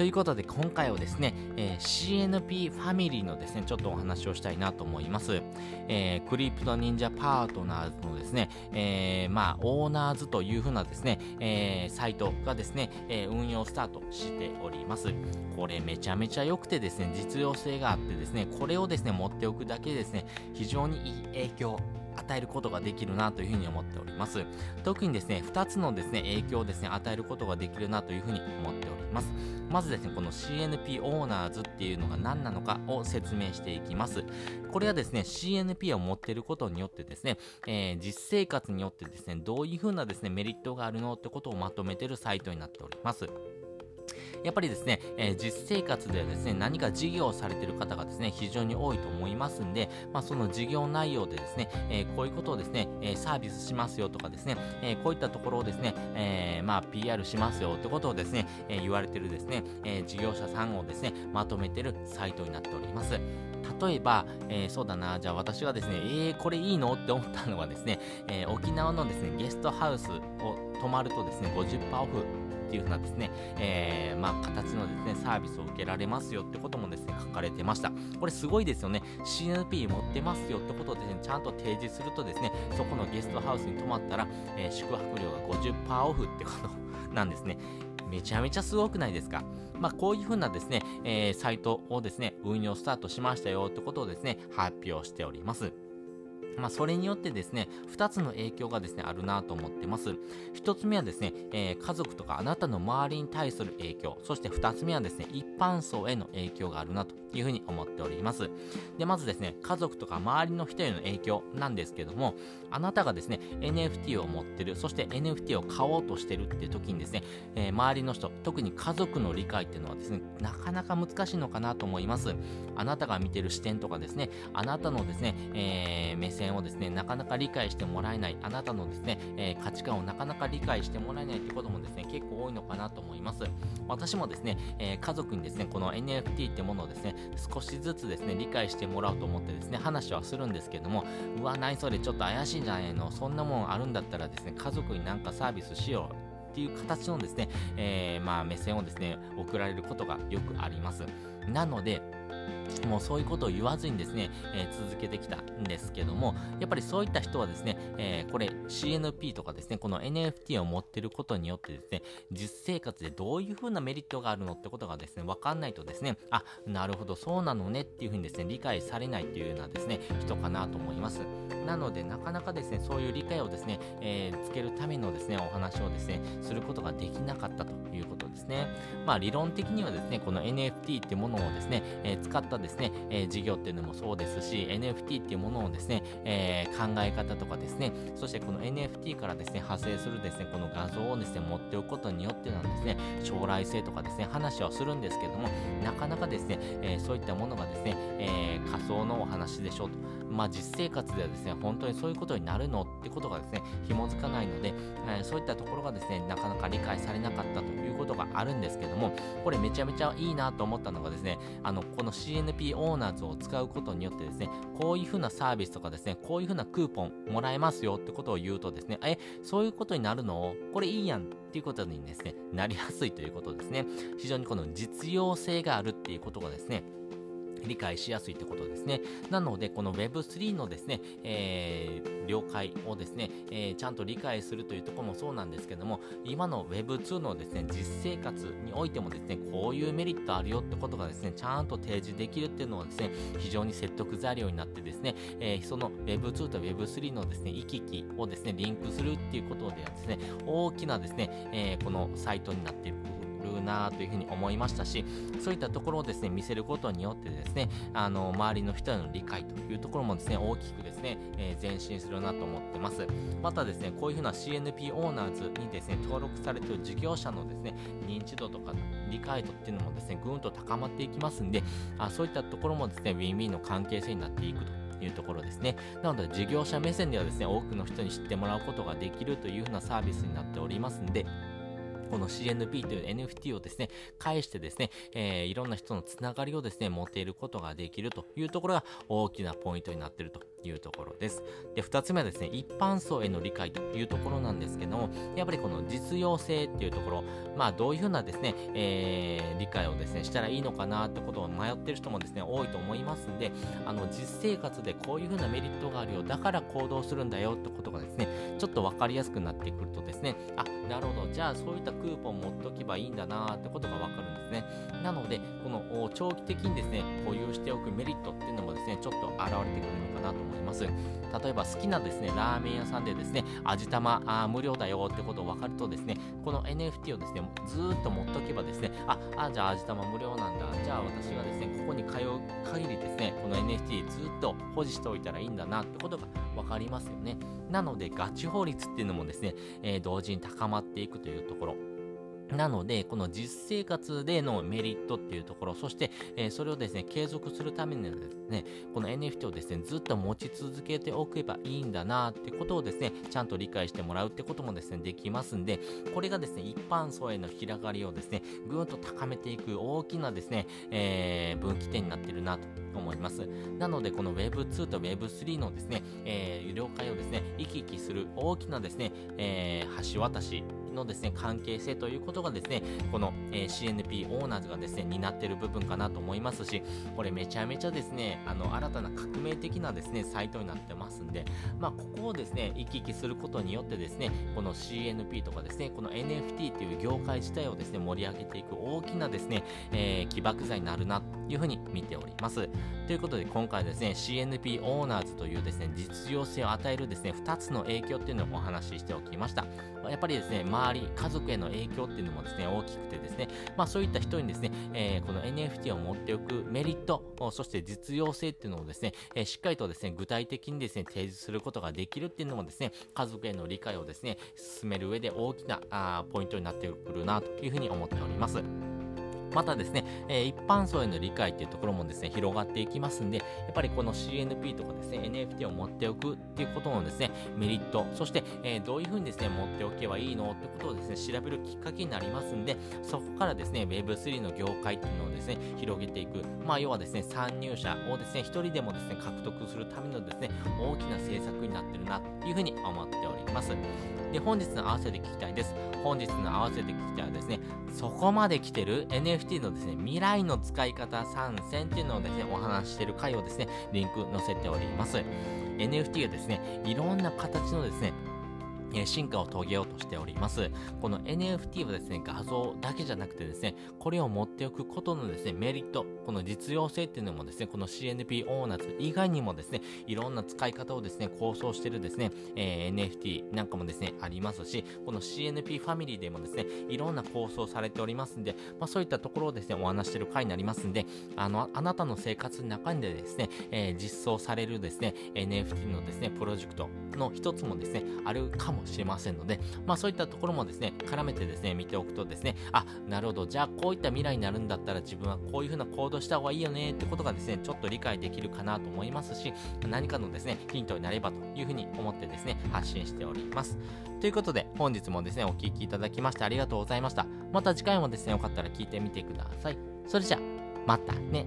ということで今回はですね、えー、CNP ファミリーのですね、ちょっとお話をしたいなと思います。えー、クリプト忍者パートナーズのですね、えー、まあ、オーナーズというふうなですね、えー、サイトがですね、えー、運用スタートしております。これめちゃめちゃ良くてですね、実用性があってですね、これをですね、持っておくだけでですね、非常にいい影響与えることができるなというふうに思っております。特にですね、2つのですね、影響をですね、与えることができるなというふうに思っております。まずですね、この CNP オーナーズっていうのが何なのかを説明していきます。これはですね、CNP を持っていることによってですね、えー、実生活によってですね、どういうふうなですね、メリットがあるのってことをまとめているサイトになっております。やっぱりですね、えー、実生活ではですね、何か事業をされている方がですね、非常に多いと思いますんで、まあ、その事業内容でですね、えー、こういうことをですね、えー、サービスしますよとかですね、えこういったところをですね、えまあ、PR しますよってことをですね、え言われてるですね、え事業者さんをですね、まとめてるサイトになっております。例えば、えー、そうだな、じゃあ私がですね、えー、これいいのって思ったのはですね、えー、沖縄のですね、ゲストハウスを泊まるとですね、50%オフっていう風なですね、えー、まあ、形のですね、サービスを受けられますよってこともですね、書かれてました。これすごいですよね。CNP 持ってますよってことをですね、ちゃんと提示するとですね、そこのゲストハウスに泊まったら、えー、宿泊料が50%オフってことなんですね。めちゃめちゃすごくないですか？まあ、こういう風なですね、えー、サイトをですね、運用スタートしましたよってことをですね、発表しております。まあ、それによってですね、2つの影響がですね、あるなと思ってます。1つ目はですね、えー、家族とかあなたの周りに対する影響、そして2つ目はですね、一般層への影響があるなというふうに思っております。で、まずですね、家族とか周りの人への影響なんですけども、あなたがですね、NFT を持ってる、そして NFT を買おうとしてるっていう時にですね、えー、周りの人、特に家族の理解っていうのはですね、なかなか難しいのかなと思います。あなたが見てる視点とかですね、あなたのですね、えー、目線をですね、なかなか理解してもらえない、あなたのですね、えー、価値観をなかなか理解してもらえないってこともですね、結構多いのかなと思います。私もですね、えー、家族にですね、この NFT ってものをですね、少しずつですね、理解してもらおうと思ってですね、話はするんですけども、うわ、何それちょっと怪しいんじゃないの？そんなもんあるんだったらですね、家族になんかサービスしよう。っていう形のですね、えー、まあ目線をですね、送られることがよくあります。なので、もうそういうことを言わずにですね、えー、続けてきたんですけども、やっぱりそういった人はですね、えー、これ CNP とかですね、この NFT を持ってることによってですね、実生活でどういう風なメリットがあるのってことがですね、わかんないとですね、あ、なるほど、そうなのねっていう風にですね、理解されないっていうようなですね、人かなと思います。なので、なかなかですね、そういう理解をですね、えー、つけるためのですね、お話をですね、することができなかったということですね。まあ、理論的にはですね、この NFT ってものをですね、えー、使ったですね、えー、事業っていうのもそうですし、NFT っていうものをですね、えー、考え方とかですね、そしてこの NFT からですね、派生するですね、この画像をですね、持っておくことによってなんですね、将来性とかですね、話はするんですけども、なかなかですね、えー、そういったものがですね、え仮想のお話でしょうと。まあ実生活ではですね、本当にそういうことになるのってことがですね、紐づかないので、えそういったところがですね、なかなか理解されなかったということがあるんですけども、これめちゃめちゃいいなと思ったのがですね、あの、この CNP オーナーズを使うことによってですね、こういうふうなサービスとかですね、こういうふうなクーポンもらえますよってことを言うとですね、え、そういうことになるの？これいいやんっていうことにですね、なりやすいということですね。非常にこの実用性があるっていうことがですね、理解しやすいってことですね。なので、この Web3 のですね、えー、了解をですね、えー、ちゃんと理解するというところもそうなんですけども、今の Web2 のですね、実生活においてもですね、こういうメリットあるよってことがですね、ちゃんと提示できるっていうのはですね、非常に説得材料になってですね、えー、その Web2 と Web3 のですね、行き来をですね、リンクするっていうことではですね、大きなですね、えー、このサイトになっているるなというふうに思いましたし、そういったところをですね、見せることによってですね、あの、周りの人への理解というところもですね、大きくですね、えー、前進するなと思ってます。またですね、こういうふうな CNP オーナーズにですね、登録されている事業者のですね、認知度とか理解度っていうのもですね、ぐんと高まっていきますんで、あそういったところもですね、ウィンウィンの関係性になっていくというところですね。なので、事業者目線ではですね、多くの人に知ってもらうことができるというふうなサービスになっておりますんで、この CNP という NFT をですね、返してですね、えー、いろんな人のつながりをですね、持っていることができるというところが大きなポイントになっていると。いうところです。で、二つ目はですね、一般層への理解というところなんですけども、やっぱりこの実用性っていうところ、まあどういうふうなですね、えー、理解をですね、したらいいのかなってことを迷ってる人もですね、多いと思いますんで、あの、実生活でこういうふうなメリットがあるよ、だから行動するんだよってことがですね、ちょっとわかりやすくなってくるとですね、あ、なるほど、じゃあそういったクーポン持っておけばいいんだなってことがわかるんですね。なので、この長期的にですね、保有しておくメリットっていうのもですね、ちょっと現れてくるのかなと思います。例えば好きなですね、ラーメン屋さんでですね、味玉あ無料だよってことを分かるとですね、この NFT をですね、ずーっと持っとけばですね、あ、あ、じゃあ味玉無料なんだ。じゃあ私がですね、ここに通う限りですね、この NFT ずっと保持しておいたらいいんだなってことが分かりますよね。なので、ガチ法律っていうのもですね、えー、同時に高まっていくというところ。なので、この実生活でのメリットっていうところ、そして、えー、それをですね、継続するためにはですね、この NFT をですね、ずっと持ち続けておけばいいんだなってことをですね、ちゃんと理解してもらうってこともですね、できますんで、これがですね、一般層への広がりをですね、ぐーんと高めていく大きなですね、えー、分岐点になってるなと思います。なので、この Web2 と Web3 のですね、えー、了解をですね、行き来する大きなですね、えー、橋渡しのですね、関係性ということがですね、この、えー、CNP オーナーズがですね、担っている部分かなと思いますし、これめちゃめちゃですね、あの、新たな革命的なですね、サイトになってますんで、まあ、ここをですね、行き来することによってですね、この CNP とかですね、この NFT という業界自体をですね、盛り上げていく大きなですね、えー、起爆剤になるな、というふうに見ております。ということで、今回ですね、CNP オーナーズというですね、実用性を与えるですね、2つの影響っていうのをお話ししておきました。やっぱりですね、周り、家族への影響っていうのもですね、大きくてですね、まあそういった人にですね、えー、この NFT を持っておくメリット、そして実用性っていうのをですね、えー、しっかりとですね、具体的にですね、提示することができるっていうのもですね、家族への理解をですね、進める上で大きなあポイントになってくるなというふうに思っております。またですね、えー、一般層への理解っていうところもですね、広がっていきますんで、やっぱりこの CNP とかですね、NFT を持っておくっていうことのですね、メリット、そして、えー、どういうふうにですね、持っておけばいいのってことをですね、調べるきっかけになりますんで、そこからですね、Web3 の業界っていうのをですね、広げていく。まあ、要はですね、参入者をですね、一人でもですね、獲得するためのですね、大きな政策になってるな、というふうに思っております。で、本日の合わせて聞きたいです。本日の合わせて聞きたいはですね、そこまで来てる NFT のですね、未来の使い方参戦っていうのをですね、お話ししてる回をですね、リンク載せております。NFT がですね、いろんな形のですね、え進化を遂げようとしております。この NFT はですね、画像だけじゃなくてですね、これを持っておくことのですね、メリット、この実用性っていうのもですね、この CNP オーナーズ以外にもですね、いろんな使い方をですね、構想してるですね、えー、NFT なんかもですね、ありますし、この CNP ファミリーでもですね、いろんな構想されておりますんで、まあそういったところをですね、お話してる回になりますんで、あの、あなたの生活の中でですね、えー、実装されるですね、NFT のですね、プロジェクトの一つもですね、あるかももしれませんので、まあそういったところもですね、絡めてですね、見ておくとですね、あ、なるほど、じゃあこういった未来になるんだったら自分はこういうふうな行動した方がいいよねってことがですね、ちょっと理解できるかなと思いますし、何かのですね、ヒントになればというふうに思ってですね、発信しております。ということで、本日もですね、お聴きいただきましてありがとうございました。また次回もですね、よかったら聞いてみてください。それじゃあ、またね。